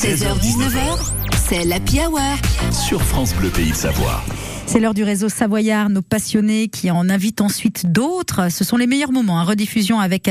16h-19h, c'est l'Happy Hour. sur France Bleu Pays de Savoie. C'est l'heure du réseau Savoyard, nos passionnés qui en invitent ensuite d'autres. Ce sont les meilleurs moments, en rediffusion avec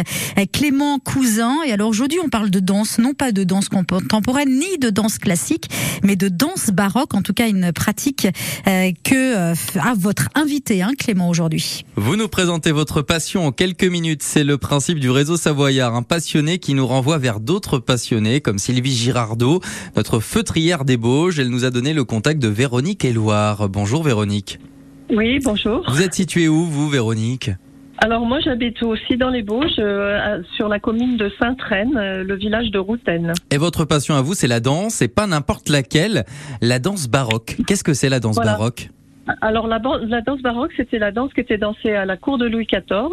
Clément Cousin. Et alors aujourd'hui, on parle de danse, non pas de danse contemporaine ni de danse classique, mais de danse baroque, en tout cas une pratique euh, que euh, votre invité, hein, Clément, aujourd'hui. Vous nous présentez votre passion en quelques minutes. C'est le principe du réseau Savoyard. Un passionné qui nous renvoie vers d'autres passionnés, comme Sylvie Girardot, notre feutrière des Bauges. Elle nous a donné le contact de Véronique Éloire. Bonjour Véronique. Oui, bonjour. Vous êtes située où, vous, Véronique? Alors moi j'habite aussi dans les Bauges, euh, sur la commune de Sainte-Reine, euh, le village de Routaine. Et votre passion à vous, c'est la danse, et pas n'importe laquelle, la danse baroque. Qu'est-ce que c'est la danse Voilà. baroque? Alors la, danse baroque, c'était la danse qui était dansée à la cour de Louis XIV.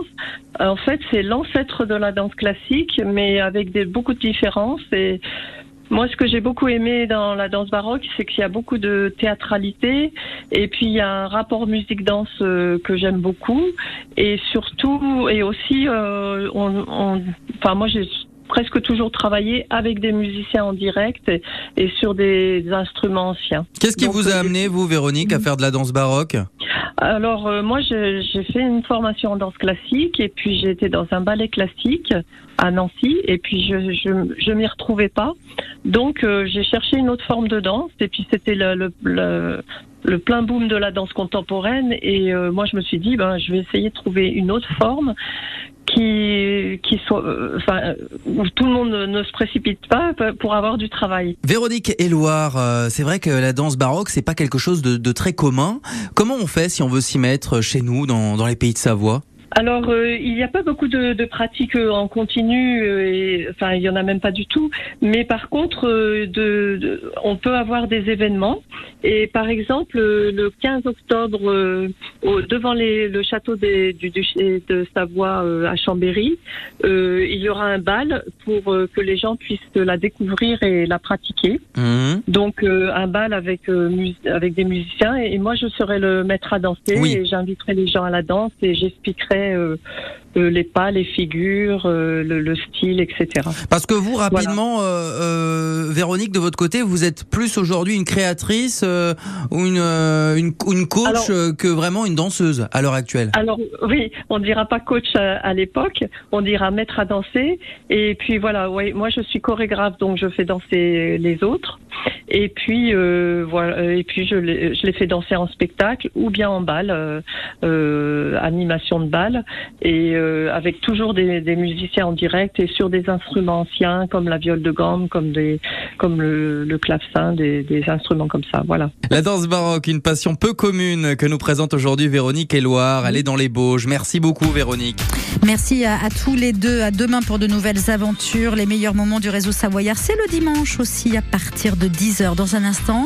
Euh, En fait, c'est l'ancêtre de la danse classique, mais avec des, beaucoup de différences. Et moi, ce que j'ai beaucoup aimé dans la danse baroque, c'est qu'il y a beaucoup de théâtralité, et puis il y a un rapport musique-danse euh, que j'aime beaucoup, et surtout, et aussi, euh, on, on- enfin moi j'ai presque toujours travaillé avec des musiciens en direct et, et sur des instruments anciens. Qu'est-ce qui Donc, vous a euh, amené, vous, Véronique, à faire de la danse baroque? Alors euh, moi j'ai fait une formation en danse classique et puis été dans un ballet classique à Nancy et puis je je, je m'y retrouvais pas. Donc euh, j'ai cherché une autre forme de danse et puis c'était le, le, le le plein boom de la danse contemporaine et euh, moi je me suis dit ben je vais essayer de trouver une autre forme qui qui soit euh, enfin euh, où tout le monde ne, se précipite pas pour avoir du travail. Véronique Éloire, euh, c'est vrai que la danse baroque, c'est pas quelque chose de, de très commun. Comment on fait si on veut s'y mettre chez nous, dans, dans les pays de Savoie? Alors, euh, il n'y a pas beaucoup de, de pratiques euh, en continu, euh, et, enfin, il y en a même pas du tout. Mais par contre, euh, de, de- on peut avoir des événements. Et par exemple, euh, le 15 octobre, euh, au- devant les- le château des- du duché de Savoie euh, à Chambéry, euh, il y aura un bal pour que les gens puissent la découvrir et la pratiquer. Hum Donc, euh, un bal avec, euh, avec des musiciens. Et, et moi, je serai le maître à danser. Oui. Et j'inviterai les gens à la danse et j'expliquerai les pas, les figures, le, le style, etc. Parce que vous, rapidement, euh, euh, Véronique, de votre côté, vous êtes plus aujourd'hui une créatrice euh, ou une, euh, une, une coach Alors- euh, que vraiment une danseuse à l'heure actuelle Alors oui, on dira pas coach à, à l'époque, on dira maître à danser. Et puis voilà, ouais, moi je suis chorégraphe, donc je fais danser les autres. Et puis euh, voilà, et puis je les, je les fais danser en spectacle ou bien en bal, euh, euh, animation de bal, et euh, avec toujours des, des musiciens en direct et sur des instruments anciens comme la viole de gamme, comme des, comme le, le clavecin, des, des instruments comme ça. Voilà. La danse baroque, une passion peu commune que nous présente aujourd'hui Véronique Éloire. Elle est dans les Bauges. Merci beaucoup, Véronique. Merci à, à tous les deux. À demain pour de nouvelles aventures. Les meilleurs moments du réseau Savoyard, c'est le dimanche aussi à partir de 10h. Dans un instant,